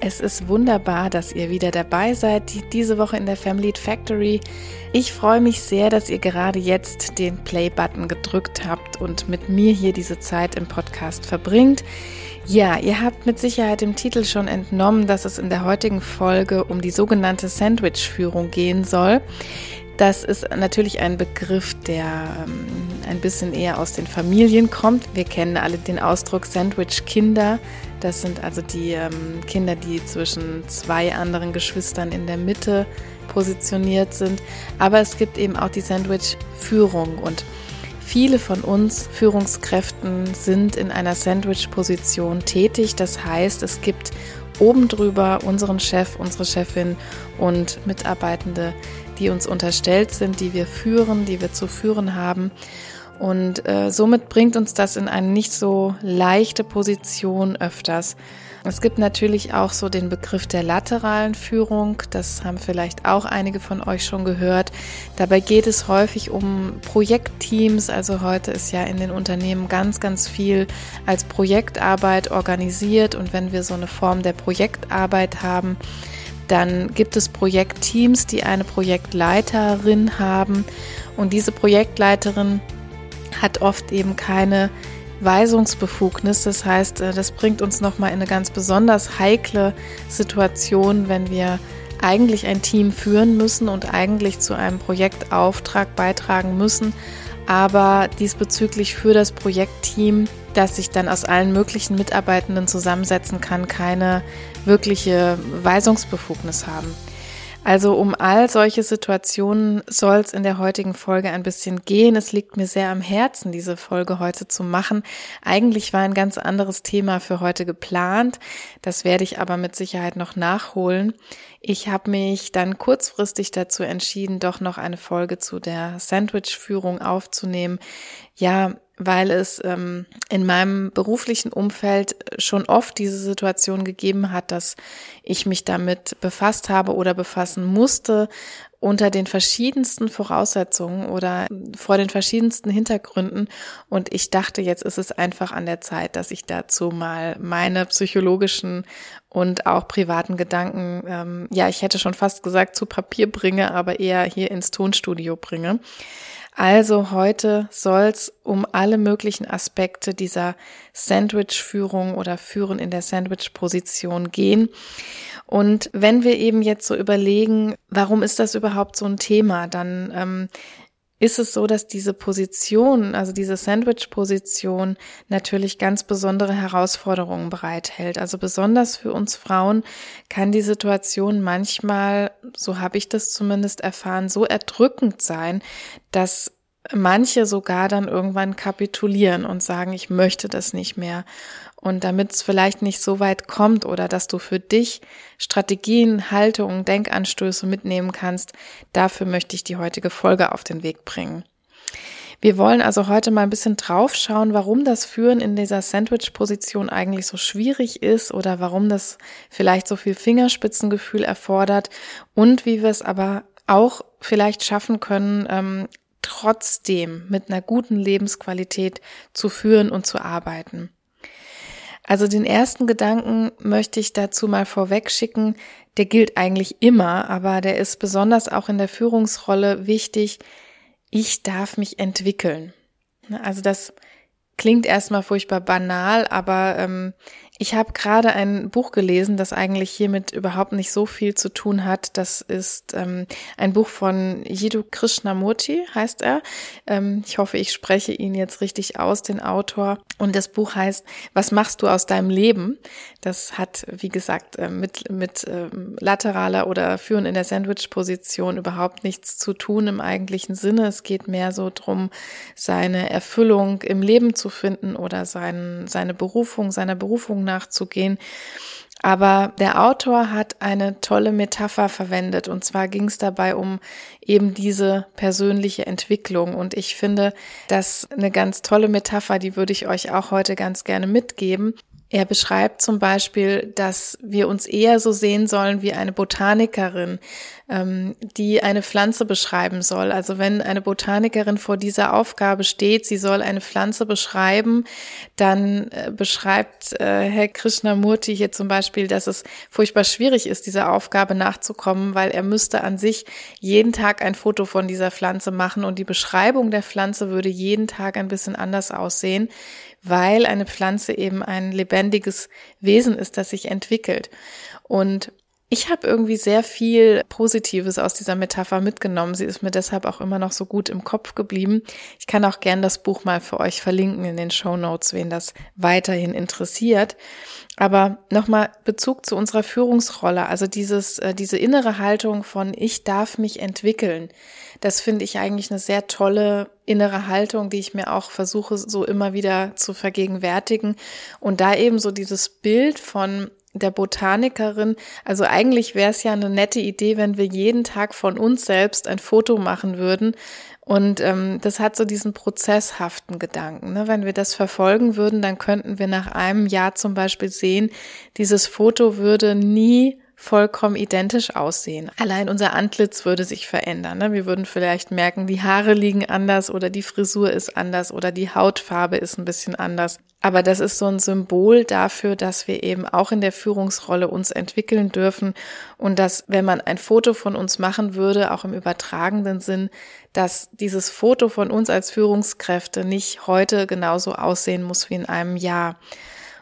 es ist wunderbar, dass ihr wieder dabei seid, diese Woche in der Family Factory. Ich freue mich sehr, dass ihr gerade jetzt den Play-Button gedrückt habt und mit mir hier diese Zeit im Podcast verbringt. Ja, ihr habt mit Sicherheit im Titel schon entnommen, dass es in der heutigen Folge um die sogenannte Sandwich-Führung gehen soll. Das ist natürlich ein Begriff, der ähm, ein bisschen eher aus den Familien kommt. Wir kennen alle den Ausdruck Sandwich-Kinder. Das sind also die ähm, Kinder, die zwischen zwei anderen Geschwistern in der Mitte positioniert sind. Aber es gibt eben auch die Sandwich-Führung und viele von uns Führungskräften sind in einer Sandwich-Position tätig. Das heißt, es gibt oben drüber unseren Chef, unsere Chefin und Mitarbeitende, die uns unterstellt sind, die wir führen, die wir zu führen haben. Und äh, somit bringt uns das in eine nicht so leichte Position öfters. Es gibt natürlich auch so den Begriff der lateralen Führung. Das haben vielleicht auch einige von euch schon gehört. Dabei geht es häufig um Projektteams. Also heute ist ja in den Unternehmen ganz, ganz viel als Projektarbeit organisiert. Und wenn wir so eine Form der Projektarbeit haben, dann gibt es Projektteams, die eine Projektleiterin haben. Und diese Projektleiterin hat oft eben keine Weisungsbefugnis. Das heißt, äh, das bringt uns nochmal in eine ganz besonders heikle Situation, wenn wir eigentlich ein Team führen müssen und eigentlich zu einem Projektauftrag beitragen müssen, aber diesbezüglich für das Projektteam, das sich dann aus allen möglichen Mitarbeitenden zusammensetzen kann, keine wirkliche Weisungsbefugnis haben. Also um all solche Situationen soll es in der heutigen Folge ein bisschen gehen. Es liegt mir sehr am Herzen, diese Folge heute zu machen. Eigentlich war ein ganz anderes Thema für heute geplant. Das werde ich aber mit Sicherheit noch nachholen. Ich habe mich dann kurzfristig dazu entschieden, doch noch eine Folge zu der Sandwich-Führung aufzunehmen. Ja, weil es ähm, in meinem beruflichen Umfeld schon oft diese Situation gegeben hat, dass ich mich damit befasst habe oder befassen musste unter den verschiedensten Voraussetzungen oder vor den verschiedensten Hintergründen. Und ich dachte, jetzt ist es einfach an der Zeit, dass ich dazu mal meine psychologischen und auch privaten Gedanken, ähm, ja, ich hätte schon fast gesagt, zu Papier bringe, aber eher hier ins Tonstudio bringe. Also heute soll es um alle möglichen Aspekte dieser Sandwich-Führung oder Führen in der Sandwich-Position gehen. Und wenn wir eben jetzt so überlegen, warum ist das überhaupt so ein Thema, dann ähm, ist es so, dass diese Position, also diese Sandwich-Position natürlich ganz besondere Herausforderungen bereithält. Also besonders für uns Frauen kann die Situation manchmal, so habe ich das zumindest erfahren, so erdrückend sein, dass manche sogar dann irgendwann kapitulieren und sagen, ich möchte das nicht mehr. Und damit es vielleicht nicht so weit kommt oder dass du für dich Strategien, Haltungen, Denkanstöße mitnehmen kannst, dafür möchte ich die heutige Folge auf den Weg bringen. Wir wollen also heute mal ein bisschen draufschauen, warum das Führen in dieser Sandwich-Position eigentlich so schwierig ist oder warum das vielleicht so viel Fingerspitzengefühl erfordert und wie wir es aber auch vielleicht schaffen können, ähm, trotzdem mit einer guten Lebensqualität zu führen und zu arbeiten. Also den ersten Gedanken möchte ich dazu mal vorweg schicken. Der gilt eigentlich immer, aber der ist besonders auch in der Führungsrolle wichtig. Ich darf mich entwickeln. Also das klingt erstmal furchtbar banal, aber ähm, ich habe gerade ein Buch gelesen, das eigentlich hiermit überhaupt nicht so viel zu tun hat. Das ist ähm, ein Buch von Jiddu Krishnamurti, heißt er. Ähm, ich hoffe, ich spreche ihn jetzt richtig aus, den Autor. Und das Buch heißt Was machst du aus deinem Leben? Das hat, wie gesagt, äh, mit, mit äh, lateraler oder Führen in der Sandwich-Position überhaupt nichts zu tun im eigentlichen Sinne. Es geht mehr so drum, seine Erfüllung im Leben zu finden oder sein, seine Berufung, seiner Berufung nachzugehen. Aber der Autor hat eine tolle Metapher verwendet und zwar ging es dabei um eben diese persönliche Entwicklung und ich finde das eine ganz tolle Metapher, die würde ich euch auch heute ganz gerne mitgeben. Er beschreibt zum Beispiel, dass wir uns eher so sehen sollen wie eine Botanikerin, ähm, die eine Pflanze beschreiben soll. Also wenn eine Botanikerin vor dieser Aufgabe steht, sie soll eine Pflanze beschreiben, dann äh, beschreibt äh, Herr Krishnamurti hier zum Beispiel, dass es furchtbar schwierig ist, dieser Aufgabe nachzukommen, weil er müsste an sich jeden Tag ein Foto von dieser Pflanze machen und die Beschreibung der Pflanze würde jeden Tag ein bisschen anders aussehen weil eine Pflanze eben ein lebendiges Wesen ist, das sich entwickelt. Und ich habe irgendwie sehr viel Positives aus dieser Metapher mitgenommen. Sie ist mir deshalb auch immer noch so gut im Kopf geblieben. Ich kann auch gern das Buch mal für euch verlinken in den Show Notes, wen das weiterhin interessiert. Aber nochmal Bezug zu unserer Führungsrolle, also dieses, äh, diese innere Haltung von ich darf mich entwickeln. Das finde ich eigentlich eine sehr tolle innere Haltung, die ich mir auch versuche, so immer wieder zu vergegenwärtigen. Und da eben so dieses Bild von der Botanikerin. Also eigentlich wäre es ja eine nette Idee, wenn wir jeden Tag von uns selbst ein Foto machen würden. Und ähm, das hat so diesen prozesshaften Gedanken. Ne? Wenn wir das verfolgen würden, dann könnten wir nach einem Jahr zum Beispiel sehen, dieses Foto würde nie vollkommen identisch aussehen. Allein unser Antlitz würde sich verändern. Ne? Wir würden vielleicht merken, die Haare liegen anders oder die Frisur ist anders oder die Hautfarbe ist ein bisschen anders. Aber das ist so ein Symbol dafür, dass wir eben auch in der Führungsrolle uns entwickeln dürfen und dass, wenn man ein Foto von uns machen würde, auch im übertragenden Sinn, dass dieses Foto von uns als Führungskräfte nicht heute genauso aussehen muss wie in einem Jahr.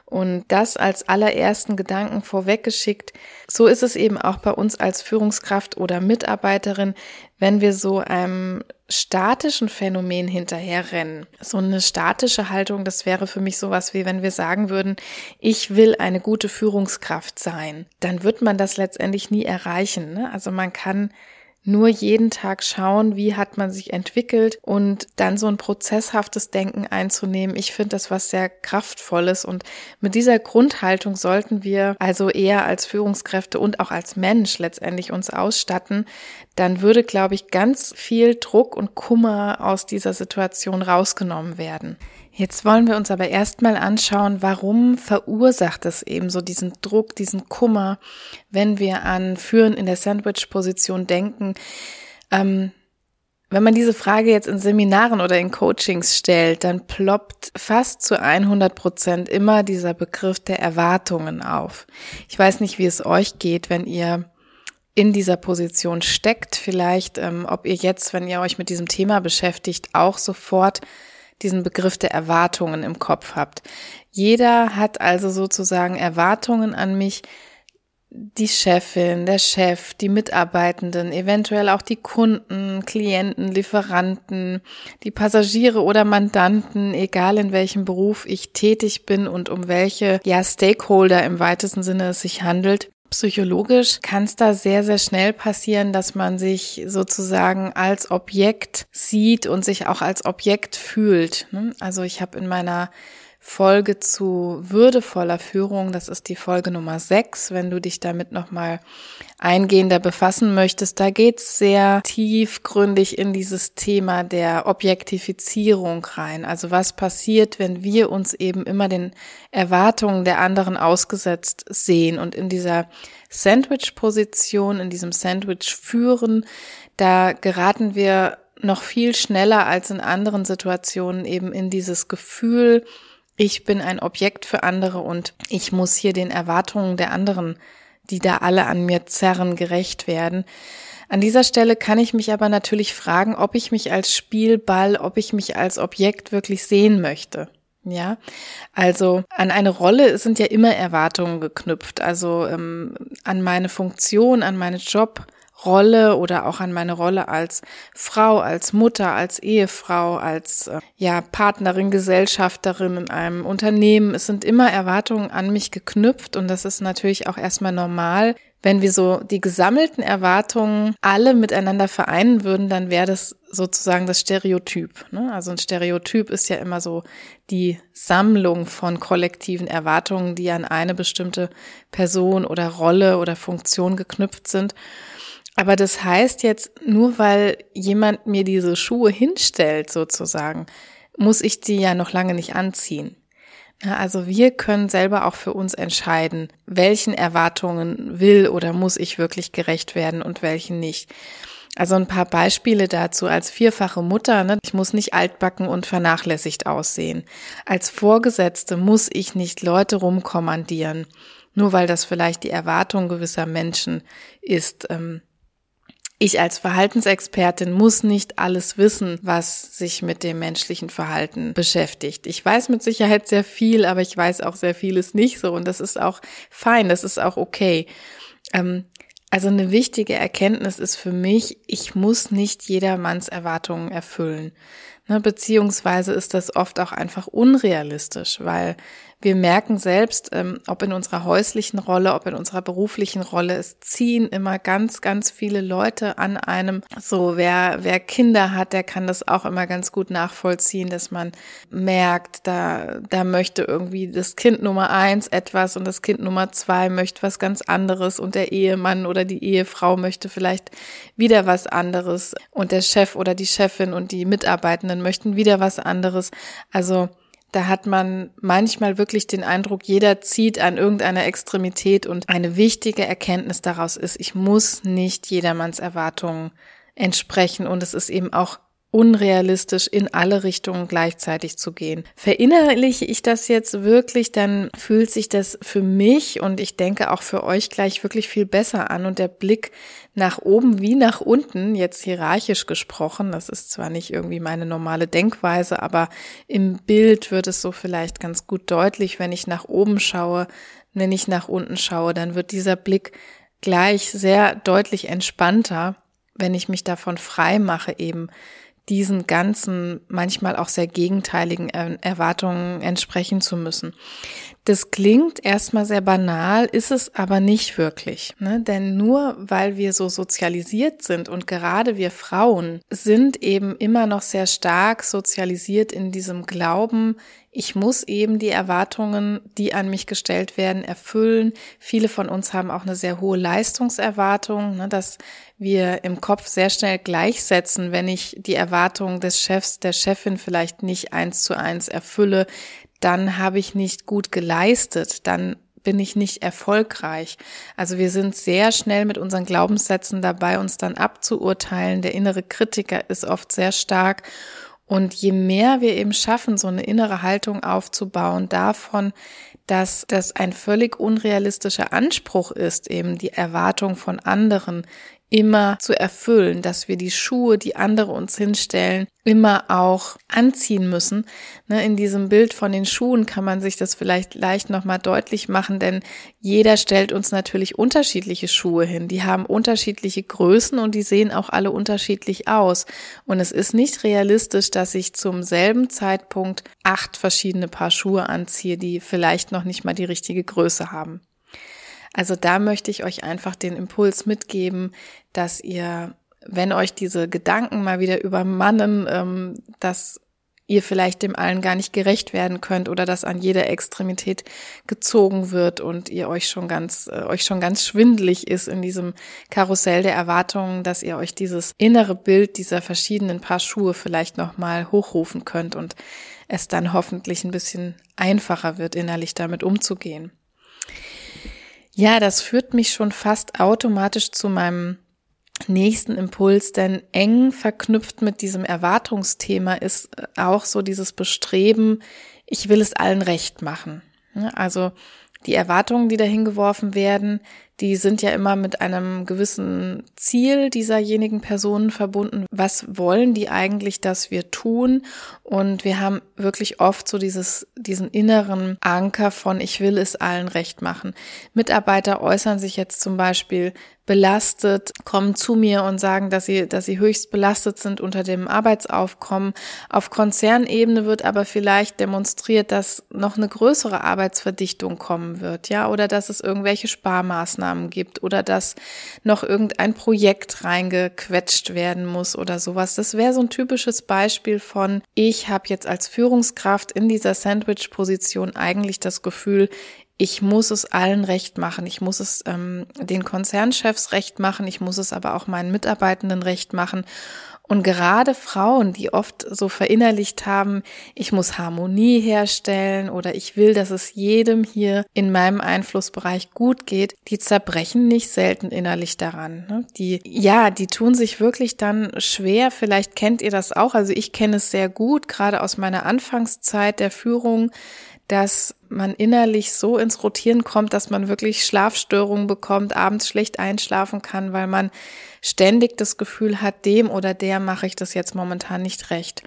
Und das als allerersten Gedanken vorweggeschickt. So ist es eben auch bei uns als Führungskraft oder Mitarbeiterin, wenn wir so einem statischen Phänomen hinterherrennen. So eine statische Haltung, das wäre für mich sowas wie, wenn wir sagen würden, ich will eine gute Führungskraft sein. Dann wird man das letztendlich nie erreichen. Ne? Also man kann nur jeden Tag schauen, wie hat man sich entwickelt und dann so ein prozesshaftes Denken einzunehmen. Ich finde das was sehr kraftvolles und mit dieser Grundhaltung sollten wir also eher als Führungskräfte und auch als Mensch letztendlich uns ausstatten. Dann würde, glaube ich, ganz viel Druck und Kummer aus dieser Situation rausgenommen werden. Jetzt wollen wir uns aber erstmal anschauen, warum verursacht es eben so diesen Druck, diesen Kummer, wenn wir an Führen in der Sandwich-Position denken. Ähm, wenn man diese Frage jetzt in Seminaren oder in Coachings stellt, dann ploppt fast zu 100 Prozent immer dieser Begriff der Erwartungen auf. Ich weiß nicht, wie es euch geht, wenn ihr in dieser Position steckt. Vielleicht, ähm, ob ihr jetzt, wenn ihr euch mit diesem Thema beschäftigt, auch sofort diesen Begriff der Erwartungen im Kopf habt. Jeder hat also sozusagen Erwartungen an mich, die Chefin, der Chef, die Mitarbeitenden, eventuell auch die Kunden, Klienten, Lieferanten, die Passagiere oder Mandanten, egal in welchem Beruf ich tätig bin und um welche ja Stakeholder im weitesten Sinne es sich handelt. Psychologisch kann es da sehr, sehr schnell passieren, dass man sich sozusagen als Objekt sieht und sich auch als Objekt fühlt. Ne? Also ich habe in meiner Folge zu würdevoller Führung. Das ist die Folge Nummer 6, wenn du dich damit nochmal eingehender befassen möchtest. Da geht's sehr tiefgründig in dieses Thema der Objektifizierung rein. Also was passiert, wenn wir uns eben immer den Erwartungen der anderen ausgesetzt sehen und in dieser Sandwich-Position, in diesem Sandwich führen, da geraten wir noch viel schneller als in anderen Situationen eben in dieses Gefühl, ich bin ein Objekt für andere und ich muss hier den Erwartungen der anderen, die da alle an mir zerren, gerecht werden. An dieser Stelle kann ich mich aber natürlich fragen, ob ich mich als Spielball, ob ich mich als Objekt wirklich sehen möchte. Ja, also an eine Rolle sind ja immer Erwartungen geknüpft, also ähm, an meine Funktion, an meine Job, Rolle oder auch an meine Rolle als Frau, als Mutter, als Ehefrau, als äh, ja Partnerin, Gesellschafterin in einem Unternehmen. Es sind immer Erwartungen an mich geknüpft und das ist natürlich auch erstmal normal. Wenn wir so die gesammelten Erwartungen alle miteinander vereinen würden, dann wäre das sozusagen das Stereotyp. Ne? Also ein Stereotyp ist ja immer so die Sammlung von kollektiven Erwartungen, die an eine bestimmte Person oder Rolle oder Funktion geknüpft sind. Aber das heißt jetzt, nur weil jemand mir diese Schuhe hinstellt, sozusagen, muss ich die ja noch lange nicht anziehen. Also wir können selber auch für uns entscheiden, welchen Erwartungen will oder muss ich wirklich gerecht werden und welchen nicht. Also ein paar Beispiele dazu. Als vierfache Mutter, ne, ich muss nicht altbacken und vernachlässigt aussehen. Als Vorgesetzte muss ich nicht Leute rumkommandieren, nur weil das vielleicht die Erwartung gewisser Menschen ist. Ähm, ich als Verhaltensexpertin muss nicht alles wissen, was sich mit dem menschlichen Verhalten beschäftigt. Ich weiß mit Sicherheit sehr viel, aber ich weiß auch sehr vieles nicht so und das ist auch fein, das ist auch okay. Ähm, also eine wichtige Erkenntnis ist für mich, ich muss nicht jedermanns Erwartungen erfüllen. Ne, beziehungsweise ist das oft auch einfach unrealistisch, weil wir merken selbst, ähm, ob in unserer häuslichen Rolle, ob in unserer beruflichen Rolle, es ziehen immer ganz, ganz viele Leute an einem. So, wer, wer Kinder hat, der kann das auch immer ganz gut nachvollziehen, dass man merkt, da, da möchte irgendwie das Kind Nummer eins etwas und das Kind Nummer zwei möchte was ganz anderes und der Ehemann oder die Ehefrau möchte vielleicht wieder was anderes und der Chef oder die Chefin und die Mitarbeitenden möchten wieder was anderes. Also, da hat man manchmal wirklich den Eindruck, jeder zieht an irgendeiner Extremität und eine wichtige Erkenntnis daraus ist, ich muss nicht jedermanns Erwartungen entsprechen. Und es ist eben auch unrealistisch in alle Richtungen gleichzeitig zu gehen. Verinnerliche ich das jetzt wirklich, dann fühlt sich das für mich und ich denke auch für euch gleich wirklich viel besser an und der Blick nach oben wie nach unten, jetzt hierarchisch gesprochen, das ist zwar nicht irgendwie meine normale Denkweise, aber im Bild wird es so vielleicht ganz gut deutlich, wenn ich nach oben schaue, wenn ich nach unten schaue, dann wird dieser Blick gleich sehr deutlich entspannter, wenn ich mich davon frei mache, eben diesen ganzen, manchmal auch sehr gegenteiligen Erwartungen entsprechen zu müssen. Das klingt erstmal sehr banal, ist es aber nicht wirklich. Ne? Denn nur weil wir so sozialisiert sind und gerade wir Frauen sind eben immer noch sehr stark sozialisiert in diesem Glauben, ich muss eben die Erwartungen, die an mich gestellt werden, erfüllen. Viele von uns haben auch eine sehr hohe Leistungserwartung, ne, dass wir im Kopf sehr schnell gleichsetzen, wenn ich die Erwartungen des Chefs, der Chefin vielleicht nicht eins zu eins erfülle, dann habe ich nicht gut geleistet, dann bin ich nicht erfolgreich. Also wir sind sehr schnell mit unseren Glaubenssätzen dabei, uns dann abzuurteilen. Der innere Kritiker ist oft sehr stark. Und je mehr wir eben schaffen, so eine innere Haltung aufzubauen davon, dass das ein völlig unrealistischer Anspruch ist, eben die Erwartung von anderen immer zu erfüllen, dass wir die Schuhe, die andere uns hinstellen, immer auch anziehen müssen. Ne, in diesem Bild von den Schuhen kann man sich das vielleicht leicht nochmal deutlich machen, denn jeder stellt uns natürlich unterschiedliche Schuhe hin. Die haben unterschiedliche Größen und die sehen auch alle unterschiedlich aus. Und es ist nicht realistisch, dass ich zum selben Zeitpunkt acht verschiedene Paar Schuhe anziehe, die vielleicht noch nicht mal die richtige Größe haben. Also da möchte ich euch einfach den Impuls mitgeben, dass ihr, wenn euch diese Gedanken mal wieder übermannen, ähm, dass ihr vielleicht dem allen gar nicht gerecht werden könnt oder dass an jeder Extremität gezogen wird und ihr euch schon ganz äh, euch schon ganz schwindlig ist in diesem Karussell der Erwartungen, dass ihr euch dieses innere Bild dieser verschiedenen Paar Schuhe vielleicht noch mal hochrufen könnt und es dann hoffentlich ein bisschen einfacher wird innerlich damit umzugehen. Ja, das führt mich schon fast automatisch zu meinem nächsten Impuls, denn eng verknüpft mit diesem Erwartungsthema ist auch so dieses Bestreben, ich will es allen recht machen. Also die Erwartungen, die dahin geworfen werden, die sind ja immer mit einem gewissen Ziel dieserjenigen Personen verbunden. Was wollen die eigentlich, dass wir tun? Und wir haben wirklich oft so dieses, diesen inneren Anker von, ich will es allen recht machen. Mitarbeiter äußern sich jetzt zum Beispiel belastet, kommen zu mir und sagen, dass sie, dass sie höchst belastet sind unter dem Arbeitsaufkommen. Auf Konzernebene wird aber vielleicht demonstriert, dass noch eine größere Arbeitsverdichtung kommen wird, ja, oder dass es irgendwelche Sparmaßnahmen gibt oder dass noch irgendein Projekt reingequetscht werden muss oder sowas. Das wäre so ein typisches Beispiel von, ich habe jetzt als Führungskraft in dieser Sandwich-Position eigentlich das Gefühl, ich muss es allen recht machen. Ich muss es ähm, den Konzernchefs recht machen. Ich muss es aber auch meinen Mitarbeitenden recht machen. Und gerade Frauen, die oft so verinnerlicht haben, ich muss Harmonie herstellen oder ich will, dass es jedem hier in meinem Einflussbereich gut geht, die zerbrechen nicht selten innerlich daran. Ne? Die, ja, die tun sich wirklich dann schwer. Vielleicht kennt ihr das auch. Also ich kenne es sehr gut, gerade aus meiner Anfangszeit der Führung dass man innerlich so ins Rotieren kommt, dass man wirklich Schlafstörungen bekommt, abends schlecht einschlafen kann, weil man ständig das Gefühl hat, dem oder der mache ich das jetzt momentan nicht recht.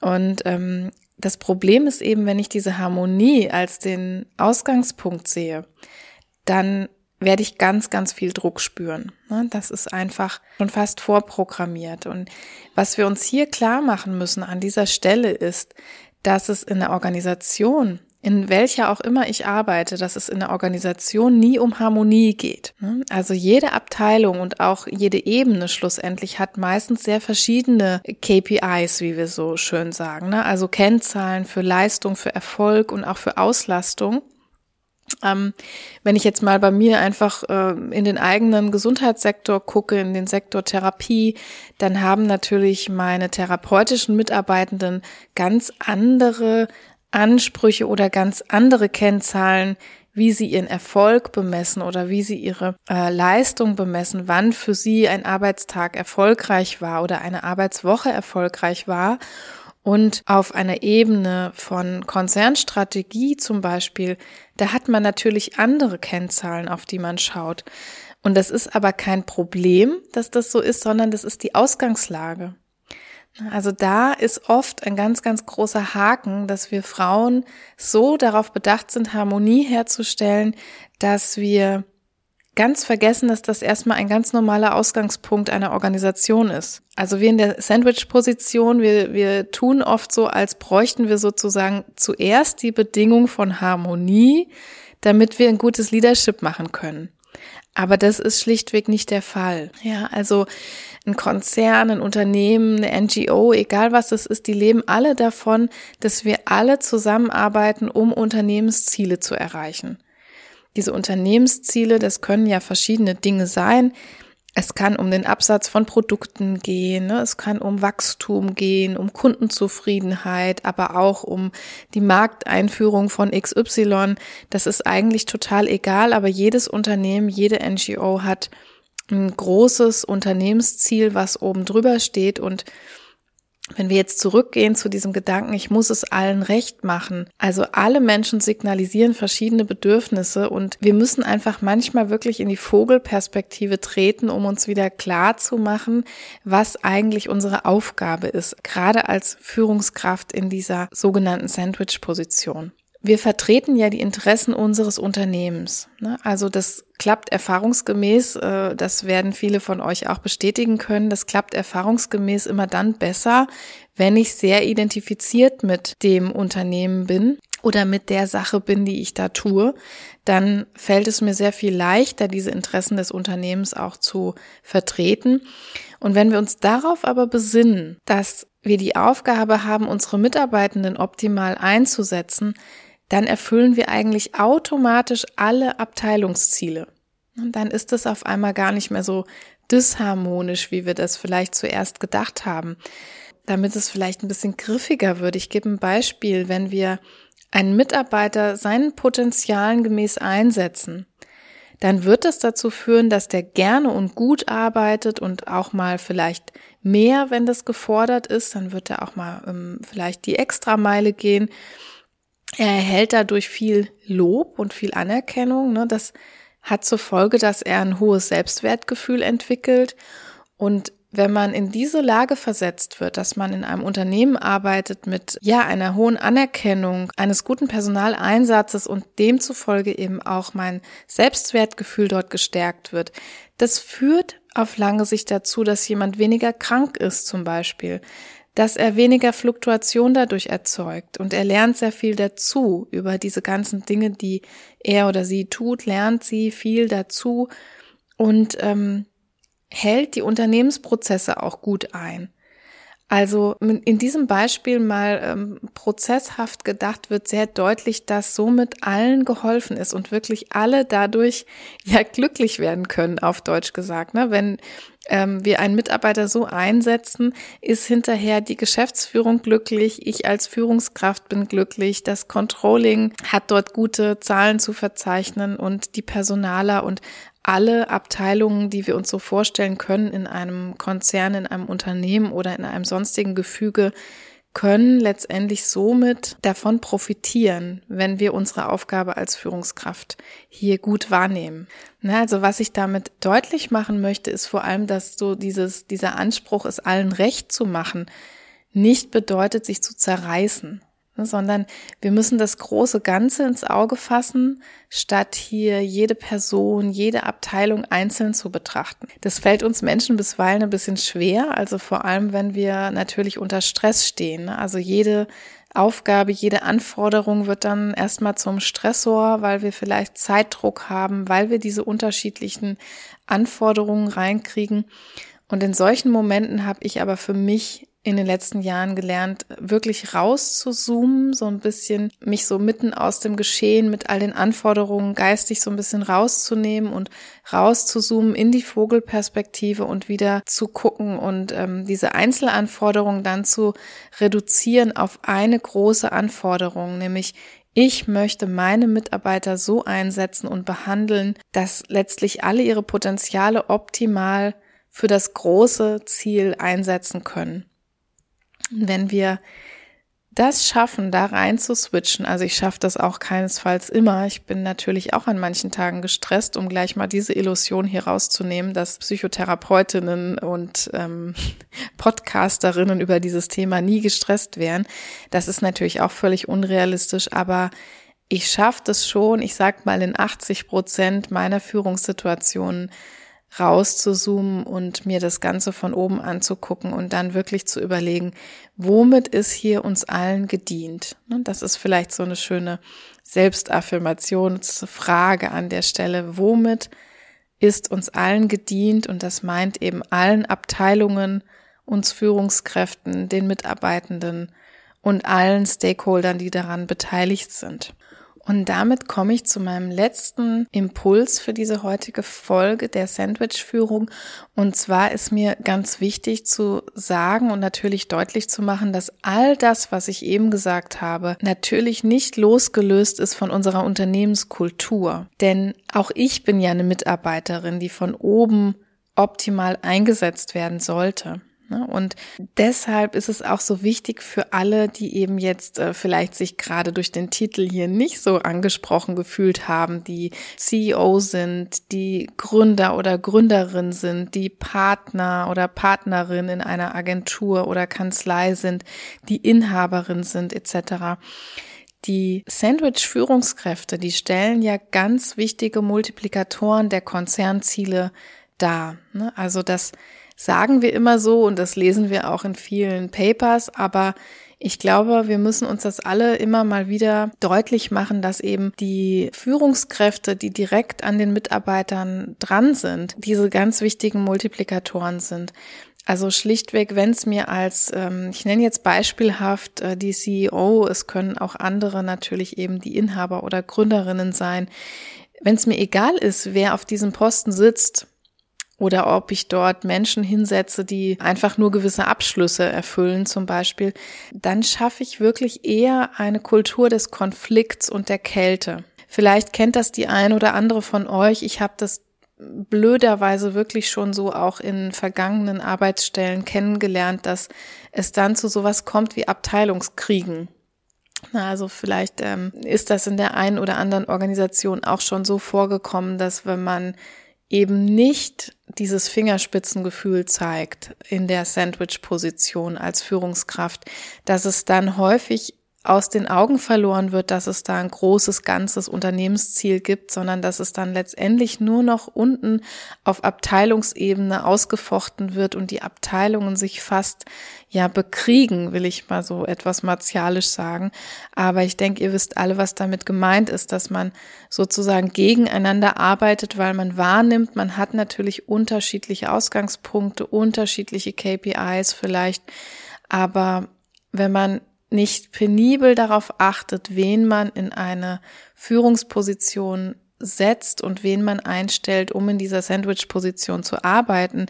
Und ähm, das Problem ist eben, wenn ich diese Harmonie als den Ausgangspunkt sehe, dann werde ich ganz, ganz viel Druck spüren. Ne? Das ist einfach schon fast vorprogrammiert. Und was wir uns hier klar machen müssen an dieser Stelle ist, dass es in der Organisation, in welcher auch immer ich arbeite, dass es in der Organisation nie um Harmonie geht. Ne? Also jede Abteilung und auch jede Ebene schlussendlich hat meistens sehr verschiedene KPIs, wie wir so schön sagen. Ne? Also Kennzahlen für Leistung, für Erfolg und auch für Auslastung. Ähm, wenn ich jetzt mal bei mir einfach äh, in den eigenen Gesundheitssektor gucke, in den Sektor Therapie, dann haben natürlich meine therapeutischen Mitarbeitenden ganz andere Ansprüche oder ganz andere Kennzahlen, wie sie ihren Erfolg bemessen oder wie sie ihre äh, Leistung bemessen, wann für sie ein Arbeitstag erfolgreich war oder eine Arbeitswoche erfolgreich war. Und auf einer Ebene von Konzernstrategie zum Beispiel, da hat man natürlich andere Kennzahlen, auf die man schaut. Und das ist aber kein Problem, dass das so ist, sondern das ist die Ausgangslage. Also da ist oft ein ganz, ganz großer Haken, dass wir Frauen so darauf bedacht sind, Harmonie herzustellen, dass wir ganz vergessen, dass das erstmal ein ganz normaler Ausgangspunkt einer Organisation ist. Also wir in der Sandwich-Position, wir, wir tun oft so, als bräuchten wir sozusagen zuerst die Bedingung von Harmonie, damit wir ein gutes Leadership machen können. Aber das ist schlichtweg nicht der Fall. Ja, also ein Konzern, ein Unternehmen, eine NGO, egal was es ist, die leben alle davon, dass wir alle zusammenarbeiten, um Unternehmensziele zu erreichen diese Unternehmensziele, das können ja verschiedene Dinge sein. Es kann um den Absatz von Produkten gehen, ne? es kann um Wachstum gehen, um Kundenzufriedenheit, aber auch um die Markteinführung von XY. Das ist eigentlich total egal, aber jedes Unternehmen, jede NGO hat ein großes Unternehmensziel, was oben drüber steht und wenn wir jetzt zurückgehen zu diesem Gedanken, ich muss es allen recht machen. Also alle Menschen signalisieren verschiedene Bedürfnisse und wir müssen einfach manchmal wirklich in die Vogelperspektive treten, um uns wieder klar zu machen, was eigentlich unsere Aufgabe ist, gerade als Führungskraft in dieser sogenannten Sandwich-Position wir vertreten ja die Interessen unseres Unternehmens. Ne? Also das klappt erfahrungsgemäß, äh, das werden viele von euch auch bestätigen können, das klappt erfahrungsgemäß immer dann besser, wenn ich sehr identifiziert mit dem Unternehmen bin oder mit der Sache bin, die ich da tue, dann fällt es mir sehr viel leichter, diese Interessen des Unternehmens auch zu vertreten. Und wenn wir uns darauf aber besinnen, dass wir die Aufgabe haben, unsere Mitarbeitenden optimal einzusetzen, dann erfüllen wir eigentlich automatisch alle Abteilungsziele. Und dann ist es auf einmal gar nicht mehr so disharmonisch, wie wir das vielleicht zuerst gedacht haben. Damit es vielleicht ein bisschen griffiger wird. Ich gebe ein Beispiel, wenn wir einen Mitarbeiter seinen Potenzialen gemäß einsetzen, dann wird das dazu führen, dass der gerne und gut arbeitet und auch mal vielleicht mehr, wenn das gefordert ist, dann wird er auch mal ähm, vielleicht die Extrameile gehen er erhält dadurch viel Lob und viel Anerkennung. Ne? Das hat zur Folge, dass er ein hohes Selbstwertgefühl entwickelt und wenn man in diese Lage versetzt wird, dass man in einem Unternehmen arbeitet mit ja einer hohen Anerkennung, eines guten Personaleinsatzes und demzufolge eben auch mein Selbstwertgefühl dort gestärkt wird, das führt auf lange Sicht dazu, dass jemand weniger krank ist zum Beispiel, dass er weniger Fluktuation dadurch erzeugt und er lernt sehr viel dazu über diese ganzen Dinge, die er oder sie tut, lernt sie viel dazu und ähm, hält die Unternehmensprozesse auch gut ein. Also in diesem Beispiel mal ähm, prozesshaft gedacht wird sehr deutlich, dass somit allen geholfen ist und wirklich alle dadurch ja glücklich werden können, auf Deutsch gesagt. Ne? Wenn ähm, wir einen Mitarbeiter so einsetzen, ist hinterher die Geschäftsführung glücklich, ich als Führungskraft bin glücklich, das Controlling hat dort gute Zahlen zu verzeichnen und die Personaler und alle Abteilungen, die wir uns so vorstellen können in einem Konzern, in einem Unternehmen oder in einem sonstigen Gefüge, können letztendlich somit davon profitieren, wenn wir unsere Aufgabe als Führungskraft hier gut wahrnehmen. Na, also was ich damit deutlich machen möchte, ist vor allem, dass so dieses, dieser Anspruch, es allen recht zu machen, nicht bedeutet, sich zu zerreißen. Ne, sondern wir müssen das große Ganze ins Auge fassen, statt hier jede Person, jede Abteilung einzeln zu betrachten. Das fällt uns Menschen bisweilen ein bisschen schwer, also vor allem, wenn wir natürlich unter Stress stehen. Ne? Also jede Aufgabe, jede Anforderung wird dann erstmal zum Stressor, weil wir vielleicht Zeitdruck haben, weil wir diese unterschiedlichen Anforderungen reinkriegen. Und in solchen Momenten habe ich aber für mich in den letzten Jahren gelernt, wirklich rauszuzoomen, so ein bisschen mich so mitten aus dem Geschehen mit all den Anforderungen geistig so ein bisschen rauszunehmen und rauszuzoomen in die Vogelperspektive und wieder zu gucken und ähm, diese Einzelanforderungen dann zu reduzieren auf eine große Anforderung, nämlich ich möchte meine Mitarbeiter so einsetzen und behandeln, dass letztlich alle ihre Potenziale optimal für das große Ziel einsetzen können wenn wir das schaffen, da rein zu switchen, also ich schaffe das auch keinesfalls immer. Ich bin natürlich auch an manchen Tagen gestresst, um gleich mal diese Illusion hier rauszunehmen, dass Psychotherapeutinnen und ähm, Podcasterinnen über dieses Thema nie gestresst wären. Das ist natürlich auch völlig unrealistisch, aber ich schaffe das schon, ich sag mal in 80 Prozent meiner Führungssituationen rauszuzoomen und mir das Ganze von oben anzugucken und dann wirklich zu überlegen, womit ist hier uns allen gedient? Das ist vielleicht so eine schöne Selbstaffirmationsfrage an der Stelle. Womit ist uns allen gedient? Und das meint eben allen Abteilungen, uns Führungskräften, den Mitarbeitenden und allen Stakeholdern, die daran beteiligt sind. Und damit komme ich zu meinem letzten Impuls für diese heutige Folge der Sandwich-Führung. Und zwar ist mir ganz wichtig zu sagen und natürlich deutlich zu machen, dass all das, was ich eben gesagt habe, natürlich nicht losgelöst ist von unserer Unternehmenskultur. Denn auch ich bin ja eine Mitarbeiterin, die von oben optimal eingesetzt werden sollte. Ne? Und deshalb ist es auch so wichtig für alle, die eben jetzt äh, vielleicht sich gerade durch den Titel hier nicht so angesprochen gefühlt haben, die CEO sind, die Gründer oder Gründerin sind, die Partner oder Partnerin in einer Agentur oder Kanzlei sind, die Inhaberin sind etc. Die Sandwich-Führungskräfte, die stellen ja ganz wichtige Multiplikatoren der Konzernziele dar. Ne? Also das sagen wir immer so und das lesen wir auch in vielen Papers, aber ich glaube, wir müssen uns das alle immer mal wieder deutlich machen, dass eben die Führungskräfte, die direkt an den Mitarbeitern dran sind, diese ganz wichtigen Multiplikatoren sind. Also schlichtweg, wenn es mir als, ähm, ich nenne jetzt beispielhaft äh, die CEO, es können auch andere natürlich eben die Inhaber oder Gründerinnen sein, wenn es mir egal ist, wer auf diesem Posten sitzt, oder ob ich dort Menschen hinsetze, die einfach nur gewisse Abschlüsse erfüllen zum Beispiel, dann schaffe ich wirklich eher eine Kultur des Konflikts und der Kälte. Vielleicht kennt das die ein oder andere von euch. Ich habe das blöderweise wirklich schon so auch in vergangenen Arbeitsstellen kennengelernt, dass es dann zu sowas kommt wie Abteilungskriegen. Also vielleicht ähm, ist das in der einen oder anderen Organisation auch schon so vorgekommen, dass wenn man eben nicht dieses Fingerspitzengefühl zeigt in der Sandwich-Position als Führungskraft, dass es dann häufig aus den Augen verloren wird, dass es da ein großes ganzes Unternehmensziel gibt, sondern dass es dann letztendlich nur noch unten auf Abteilungsebene ausgefochten wird und die Abteilungen sich fast ja bekriegen, will ich mal so etwas martialisch sagen. Aber ich denke, ihr wisst alle, was damit gemeint ist, dass man sozusagen gegeneinander arbeitet, weil man wahrnimmt, man hat natürlich unterschiedliche Ausgangspunkte, unterschiedliche KPIs vielleicht, aber wenn man nicht penibel darauf achtet, wen man in eine Führungsposition setzt und wen man einstellt, um in dieser Sandwich-Position zu arbeiten,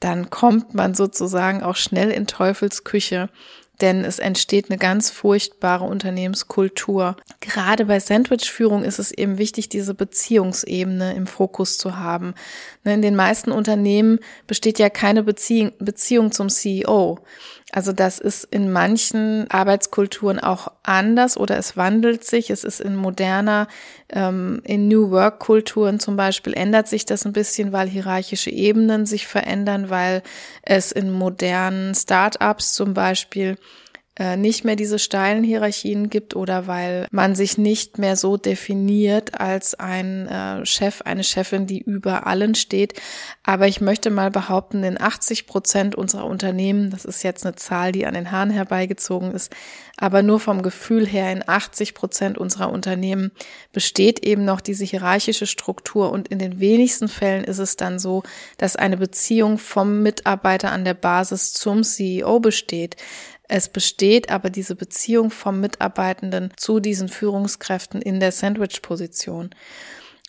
dann kommt man sozusagen auch schnell in Teufelsküche denn es entsteht eine ganz furchtbare Unternehmenskultur. Gerade bei Sandwich-Führung ist es eben wichtig, diese Beziehungsebene im Fokus zu haben. Ne, in den meisten Unternehmen besteht ja keine Beziehung, Beziehung zum CEO. Also das ist in manchen Arbeitskulturen auch anders oder es wandelt sich. Es ist in moderner, ähm, in New Work Kulturen zum Beispiel ändert sich das ein bisschen, weil hierarchische Ebenen sich verändern, weil es in modernen Startups zum Beispiel nicht mehr diese steilen Hierarchien gibt oder weil man sich nicht mehr so definiert als ein äh, Chef, eine Chefin, die über allen steht. Aber ich möchte mal behaupten, in 80 Prozent unserer Unternehmen, das ist jetzt eine Zahl, die an den Haaren herbeigezogen ist, aber nur vom Gefühl her in 80 Prozent unserer Unternehmen besteht eben noch diese hierarchische Struktur und in den wenigsten Fällen ist es dann so, dass eine Beziehung vom Mitarbeiter an der Basis zum CEO besteht. Es besteht aber diese Beziehung vom Mitarbeitenden zu diesen Führungskräften in der Sandwich-Position.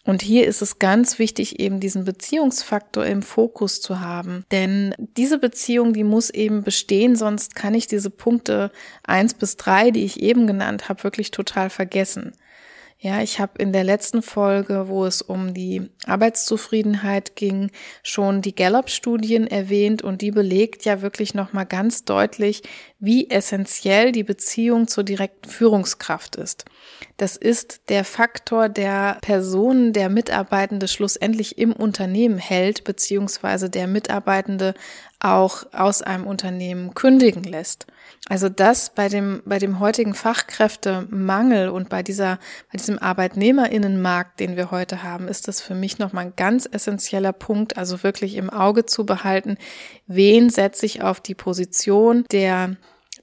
Und hier ist es ganz wichtig, eben diesen Beziehungsfaktor im Fokus zu haben. Denn diese Beziehung, die muss eben bestehen, sonst kann ich diese Punkte eins bis drei, die ich eben genannt habe, wirklich total vergessen. Ja, ich habe in der letzten Folge, wo es um die Arbeitszufriedenheit ging, schon die Gallup-Studien erwähnt und die belegt ja wirklich nochmal ganz deutlich, wie essentiell die Beziehung zur direkten Führungskraft ist. Das ist der Faktor, der Personen, der Mitarbeitende schlussendlich im Unternehmen hält, beziehungsweise der Mitarbeitende auch aus einem Unternehmen kündigen lässt. Also das bei dem, bei dem heutigen Fachkräftemangel und bei dieser, bei diesem Arbeitnehmerinnenmarkt, den wir heute haben, ist das für mich nochmal ein ganz essentieller Punkt, also wirklich im Auge zu behalten, wen setze ich auf die Position der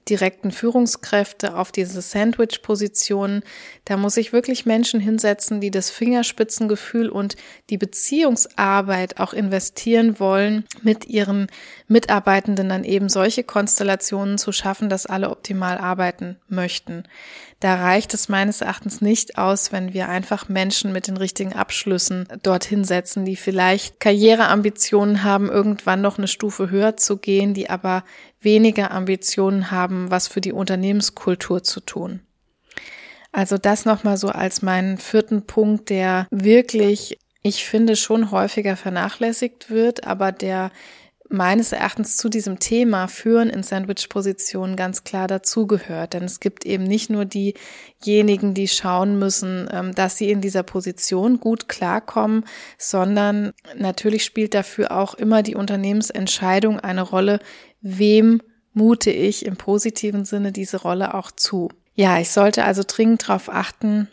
direkten Führungskräfte auf diese Sandwich-Positionen. Da muss ich wirklich Menschen hinsetzen, die das Fingerspitzengefühl und die Beziehungsarbeit auch investieren wollen, mit ihren Mitarbeitenden dann eben solche Konstellationen zu schaffen, dass alle optimal arbeiten möchten. Da reicht es meines Erachtens nicht aus, wenn wir einfach Menschen mit den richtigen Abschlüssen dorthin setzen, die vielleicht Karriereambitionen haben, irgendwann noch eine Stufe höher zu gehen, die aber weniger Ambitionen haben, was für die Unternehmenskultur zu tun. Also das nochmal so als meinen vierten Punkt, der wirklich, ich finde, schon häufiger vernachlässigt wird, aber der meines Erachtens zu diesem Thema Führen in Sandwich-Positionen ganz klar dazugehört. Denn es gibt eben nicht nur diejenigen, die schauen müssen, ähm, dass sie in dieser Position gut klarkommen, sondern natürlich spielt dafür auch immer die Unternehmensentscheidung eine Rolle, wem mute ich im positiven Sinne diese Rolle auch zu. Ja, ich sollte also dringend darauf achten,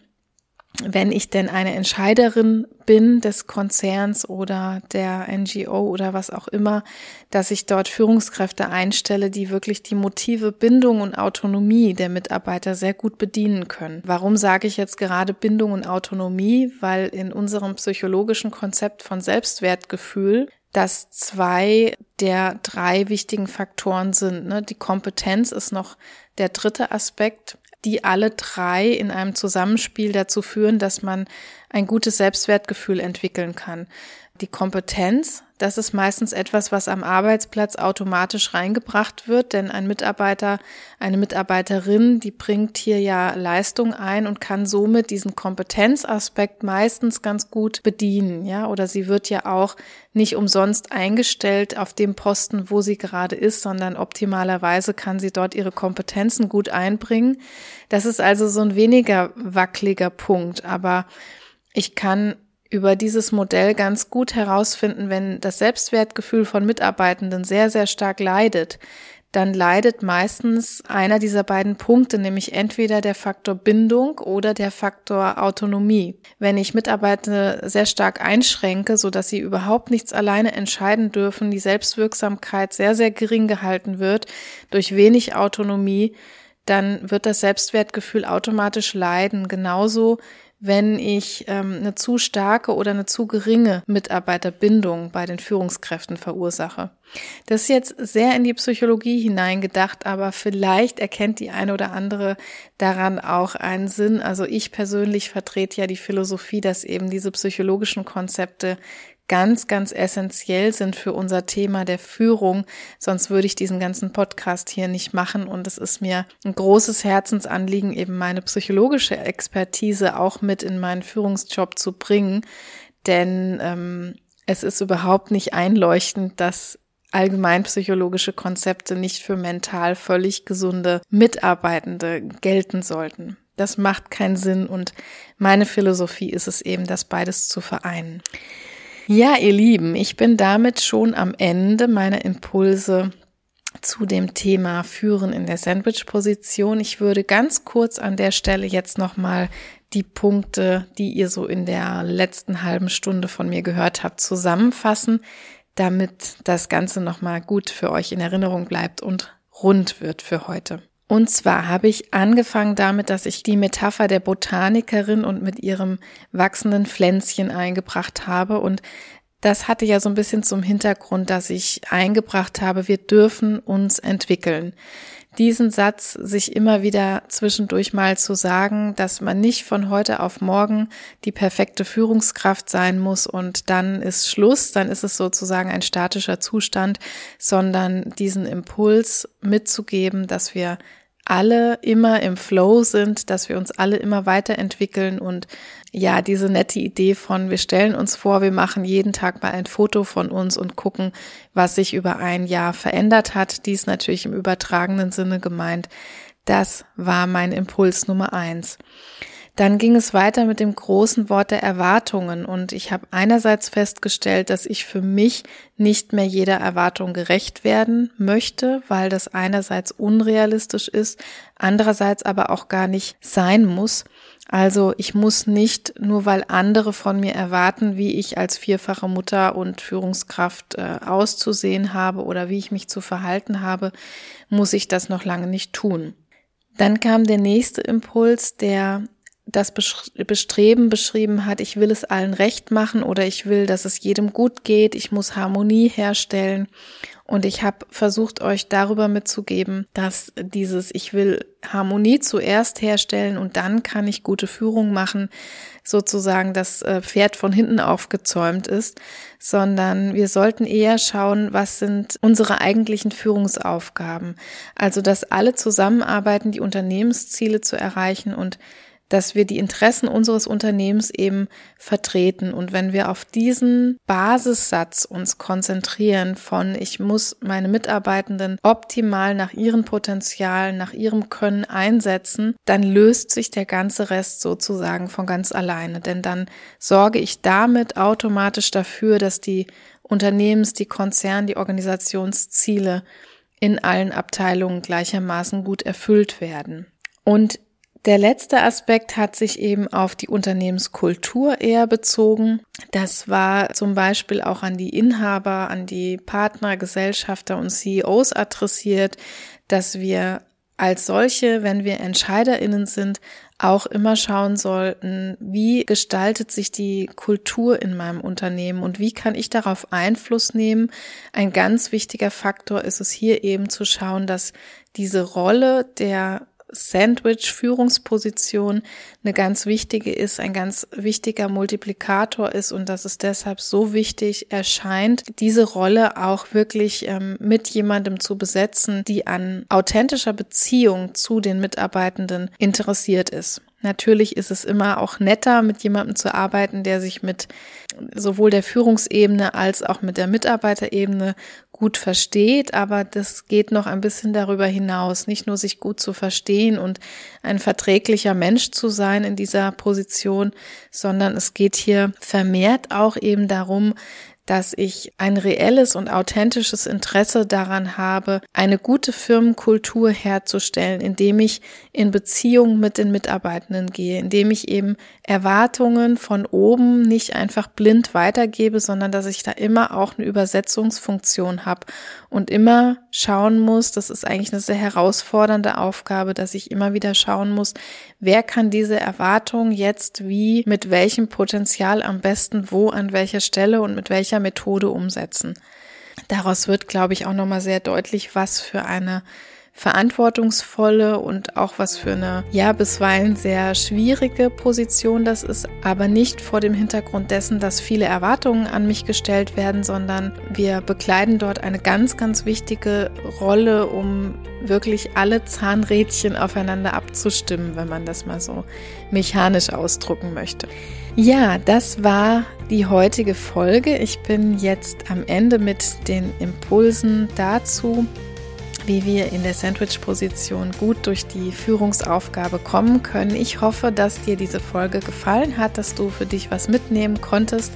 wenn ich denn eine Entscheiderin bin des Konzerns oder der NGO oder was auch immer, dass ich dort Führungskräfte einstelle, die wirklich die Motive Bindung und Autonomie der Mitarbeiter sehr gut bedienen können. Warum sage ich jetzt gerade Bindung und Autonomie? Weil in unserem psychologischen Konzept von Selbstwertgefühl das zwei der drei wichtigen Faktoren sind. Ne? Die Kompetenz ist noch der dritte Aspekt die alle drei in einem Zusammenspiel dazu führen, dass man ein gutes Selbstwertgefühl entwickeln kann. Die Kompetenz. Das ist meistens etwas, was am Arbeitsplatz automatisch reingebracht wird, denn ein Mitarbeiter, eine Mitarbeiterin, die bringt hier ja Leistung ein und kann somit diesen Kompetenzaspekt meistens ganz gut bedienen, ja, oder sie wird ja auch nicht umsonst eingestellt auf dem Posten, wo sie gerade ist, sondern optimalerweise kann sie dort ihre Kompetenzen gut einbringen. Das ist also so ein weniger wackeliger Punkt, aber ich kann über dieses Modell ganz gut herausfinden, wenn das Selbstwertgefühl von Mitarbeitenden sehr, sehr stark leidet, dann leidet meistens einer dieser beiden Punkte, nämlich entweder der Faktor Bindung oder der Faktor Autonomie. Wenn ich Mitarbeiter sehr stark einschränke, so dass sie überhaupt nichts alleine entscheiden dürfen, die Selbstwirksamkeit sehr, sehr gering gehalten wird durch wenig Autonomie, dann wird das Selbstwertgefühl automatisch leiden. Genauso wenn ich ähm, eine zu starke oder eine zu geringe Mitarbeiterbindung bei den Führungskräften verursache. Das ist jetzt sehr in die Psychologie hineingedacht, aber vielleicht erkennt die eine oder andere daran auch einen Sinn. Also ich persönlich vertrete ja die Philosophie, dass eben diese psychologischen Konzepte ganz, ganz essentiell sind für unser Thema der Führung. Sonst würde ich diesen ganzen Podcast hier nicht machen. Und es ist mir ein großes Herzensanliegen, eben meine psychologische Expertise auch mit in meinen Führungsjob zu bringen. Denn ähm, es ist überhaupt nicht einleuchtend, dass allgemeinpsychologische Konzepte nicht für mental völlig gesunde Mitarbeitende gelten sollten. Das macht keinen Sinn und meine Philosophie ist es eben, das beides zu vereinen. Ja, ihr Lieben, ich bin damit schon am Ende meiner Impulse zu dem Thema Führen in der Sandwich-Position. Ich würde ganz kurz an der Stelle jetzt nochmal die Punkte, die ihr so in der letzten halben Stunde von mir gehört habt, zusammenfassen, damit das Ganze nochmal gut für euch in Erinnerung bleibt und rund wird für heute. Und zwar habe ich angefangen damit, dass ich die Metapher der Botanikerin und mit ihrem wachsenden Pflänzchen eingebracht habe. Und das hatte ja so ein bisschen zum Hintergrund, dass ich eingebracht habe, wir dürfen uns entwickeln. Diesen Satz sich immer wieder zwischendurch mal zu sagen, dass man nicht von heute auf morgen die perfekte Führungskraft sein muss und dann ist Schluss, dann ist es sozusagen ein statischer Zustand, sondern diesen Impuls mitzugeben, dass wir alle immer im Flow sind, dass wir uns alle immer weiterentwickeln und ja, diese nette Idee von, wir stellen uns vor, wir machen jeden Tag mal ein Foto von uns und gucken, was sich über ein Jahr verändert hat. Dies natürlich im übertragenen Sinne gemeint. Das war mein Impuls Nummer eins. Dann ging es weiter mit dem großen Wort der Erwartungen und ich habe einerseits festgestellt, dass ich für mich nicht mehr jeder Erwartung gerecht werden möchte, weil das einerseits unrealistisch ist, andererseits aber auch gar nicht sein muss. Also ich muss nicht, nur weil andere von mir erwarten, wie ich als vierfache Mutter und Führungskraft äh, auszusehen habe oder wie ich mich zu verhalten habe, muss ich das noch lange nicht tun. Dann kam der nächste Impuls, der das Bestreben beschrieben hat, ich will es allen recht machen oder ich will, dass es jedem gut geht, ich muss Harmonie herstellen. Und ich habe versucht, euch darüber mitzugeben, dass dieses Ich will Harmonie zuerst herstellen und dann kann ich gute Führung machen, sozusagen das äh, Pferd von hinten aufgezäumt ist, sondern wir sollten eher schauen, was sind unsere eigentlichen Führungsaufgaben. Also, dass alle zusammenarbeiten, die Unternehmensziele zu erreichen und dass wir die Interessen unseres Unternehmens eben vertreten. Und wenn wir auf diesen Basissatz uns konzentrieren von, ich muss meine Mitarbeitenden optimal nach ihren Potenzialen, nach ihrem Können einsetzen, dann löst sich der ganze Rest sozusagen von ganz alleine. Denn dann sorge ich damit automatisch dafür, dass die Unternehmens-, die Konzern-, die Organisationsziele in allen Abteilungen gleichermaßen gut erfüllt werden. Und der letzte Aspekt hat sich eben auf die Unternehmenskultur eher bezogen. Das war zum Beispiel auch an die Inhaber, an die Partner, Gesellschafter und CEOs adressiert, dass wir als solche, wenn wir EntscheiderInnen sind, auch immer schauen sollten, wie gestaltet sich die Kultur in meinem Unternehmen und wie kann ich darauf Einfluss nehmen. Ein ganz wichtiger Faktor ist es hier eben zu schauen, dass diese Rolle der Sandwich-Führungsposition eine ganz wichtige ist, ein ganz wichtiger Multiplikator ist und dass es deshalb so wichtig erscheint, diese Rolle auch wirklich ähm, mit jemandem zu besetzen, die an authentischer Beziehung zu den Mitarbeitenden interessiert ist. Natürlich ist es immer auch netter, mit jemandem zu arbeiten, der sich mit sowohl der Führungsebene als auch mit der Mitarbeiterebene gut versteht, aber das geht noch ein bisschen darüber hinaus, nicht nur sich gut zu verstehen und ein verträglicher Mensch zu sein in dieser Position, sondern es geht hier vermehrt auch eben darum, dass ich ein reelles und authentisches Interesse daran habe, eine gute Firmenkultur herzustellen, indem ich in Beziehung mit den Mitarbeitenden gehe, indem ich eben Erwartungen von oben nicht einfach blind weitergebe, sondern dass ich da immer auch eine Übersetzungsfunktion habe und immer schauen muss, das ist eigentlich eine sehr herausfordernde Aufgabe, dass ich immer wieder schauen muss, wer kann diese Erwartung jetzt wie, mit welchem Potenzial am besten wo, an welcher Stelle und mit welcher Methode umsetzen. Daraus wird, glaube ich, auch nochmal sehr deutlich, was für eine verantwortungsvolle und auch was für eine, ja, bisweilen sehr schwierige Position das ist, aber nicht vor dem Hintergrund dessen, dass viele Erwartungen an mich gestellt werden, sondern wir bekleiden dort eine ganz, ganz wichtige Rolle, um wirklich alle Zahnrädchen aufeinander abzustimmen, wenn man das mal so mechanisch ausdrucken möchte. Ja, das war die heutige Folge. Ich bin jetzt am Ende mit den Impulsen dazu, wie wir in der Sandwich-Position gut durch die Führungsaufgabe kommen können. Ich hoffe, dass dir diese Folge gefallen hat, dass du für dich was mitnehmen konntest.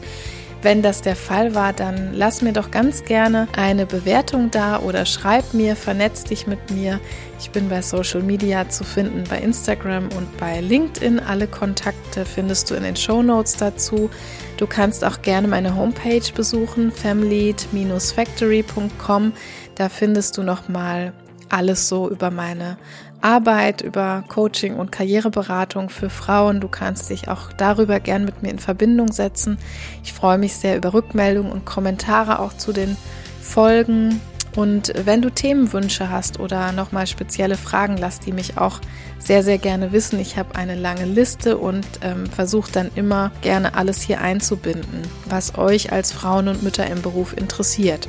Wenn das der Fall war, dann lass mir doch ganz gerne eine Bewertung da oder schreib mir, vernetz dich mit mir. Ich bin bei Social Media zu finden, bei Instagram und bei LinkedIn. Alle Kontakte findest du in den Show Notes dazu. Du kannst auch gerne meine Homepage besuchen, family-factory.com. Da findest du nochmal alles so über meine Arbeit, über Coaching und Karriereberatung für Frauen. Du kannst dich auch darüber gern mit mir in Verbindung setzen. Ich freue mich sehr über Rückmeldungen und Kommentare auch zu den Folgen. Und wenn du Themenwünsche hast oder nochmal spezielle Fragen, lass die mich auch sehr, sehr gerne wissen. Ich habe eine lange Liste und ähm, versuche dann immer gerne alles hier einzubinden, was euch als Frauen und Mütter im Beruf interessiert.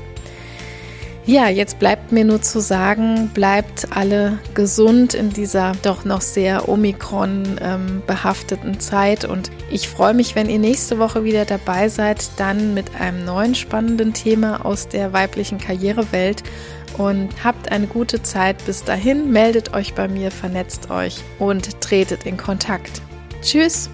Ja, jetzt bleibt mir nur zu sagen, bleibt alle gesund in dieser doch noch sehr Omikron ähm, behafteten Zeit und ich freue mich, wenn ihr nächste Woche wieder dabei seid, dann mit einem neuen spannenden Thema aus der weiblichen Karrierewelt und habt eine gute Zeit bis dahin, meldet euch bei mir, vernetzt euch und tretet in Kontakt. Tschüss!